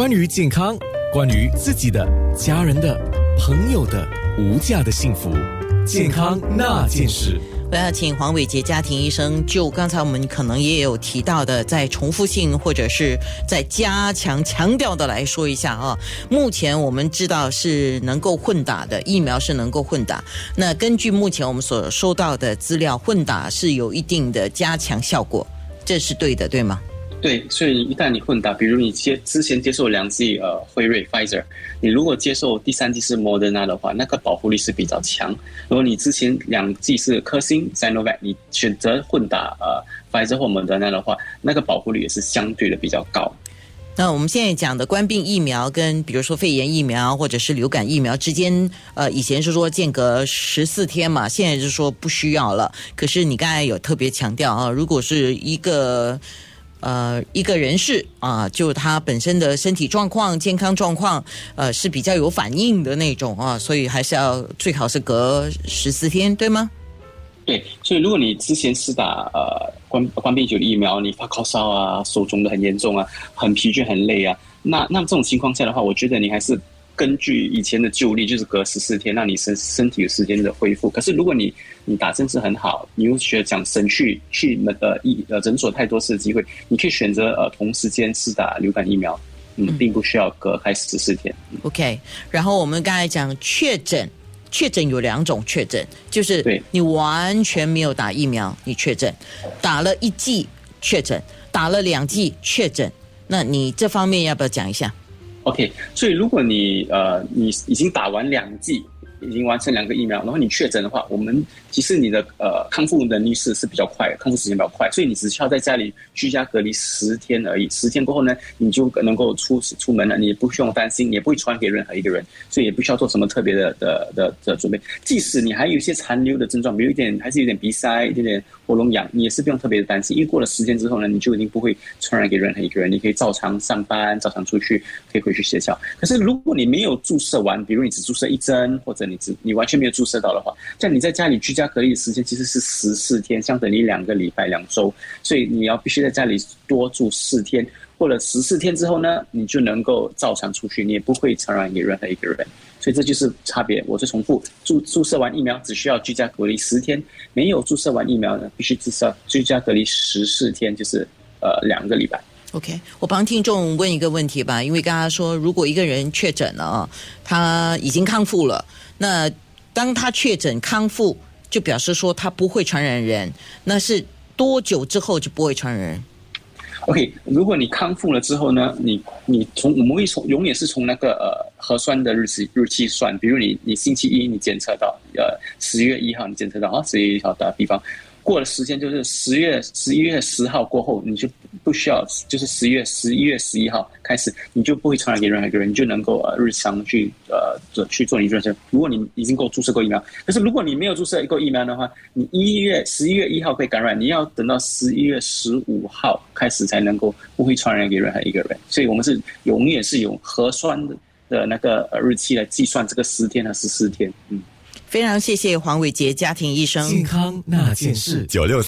关于健康，关于自己的、家人的、朋友的无价的幸福，健康那件事。我要请黄伟杰家庭医生就刚才我们可能也有提到的，在重复性或者是在加强强调的来说一下啊。目前我们知道是能够混打的疫苗是能够混打，那根据目前我们所收到的资料，混打是有一定的加强效果，这是对的，对吗？对，所以一旦你混打，比如你接之前接受两剂呃辉瑞 Pfizer，你如果接受第三剂是 Moderna 的话，那个保护力是比较强。如果你之前两剂是科兴 Sinovac，你选择混打呃 Pfizer 或 Moderna 的话，那个保护率也是相对的比较高。那我们现在讲的冠病疫苗跟比如说肺炎疫苗或者是流感疫苗之间，呃，以前是说间隔十四天嘛，现在是说不需要了。可是你刚才有特别强调啊，如果是一个。呃，一个人士啊，就他本身的身体状况、健康状况，呃，是比较有反应的那种啊，所以还是要最好是隔十四天，对吗？对，所以如果你之前是打呃冠冠病毒的疫苗，你发高烧啊，手肿的很严重啊，很疲倦、很累啊，那那这种情况下的话，我觉得你还是。根据以前的旧例，就是隔十四天让你身身体有时间的恢复。可是如果你你打针是很好，你又觉得讲省去去那个医呃诊所太多次的机会，你可以选择呃同时间是打流感疫苗，嗯，并不需要隔开十四天。OK，然后我们刚才讲确诊，确诊有两种确诊，就是你完全没有打疫苗，你确诊；打了一剂确诊，打了两剂确诊。那你这方面要不要讲一下？OK，所以如果你呃你已经打完两剂，已经完成两个疫苗，然后你确诊的话，我们其实你的呃康复能力是是比较快，康复时间比较快，所以你只需要在家里居家隔离十天而已。十天过后呢，你就能够出出门了，你也不需要担心，也不会传给任何一个人，所以也不需要做什么特别的的的的准备。即使你还有一些残留的症状，比如一点还是有点鼻塞，一点点。喉咙痒，你也是不用特别的担心，因为过了十天之后呢，你就已经不会传染给任何一个人，你可以照常上班，照常出去，可以回去学校。可是如果你没有注射完，比如你只注射一针，或者你你完全没有注射到的话，这样你在家里居家隔离的时间其实是十四天，相等于两个礼拜两周，所以你要必须在家里多住四天。过了十四天之后呢，你就能够照常出去，你也不会传染给任何一个人。所以这就是差别。我是重复，注注射完疫苗只需要居家隔离十天，没有注射完疫苗呢，必须至少居家隔离十四天，就是呃两个礼拜。OK，我帮听众问一个问题吧，因为刚刚说，如果一个人确诊了啊，他已经康复了，那当他确诊康复，就表示说他不会传染人，那是多久之后就不会传染？OK，如果你康复了之后呢，你你从我们会从永远是从那个呃核酸的日期日期算，比如你你星期一你检测到呃十月一号你检测到啊十月一号打比方。过了时间就是十月十一月十号过后，你就不需要，就是十月十一月十一号开始，你就不会传染给任何一个人，你就能够呃日常去呃做去做你注射。如果你已经够注射过疫苗，可是如果你没有注射过疫苗的话，你一月十一月一号被感染，你要等到十一月十五号开始才能够不会传染给任何一个人。所以我们是永远是用核酸的的那个日期来计算这个十天和十四天，嗯。非常谢谢黄伟杰家庭医生。健康那件事，九六。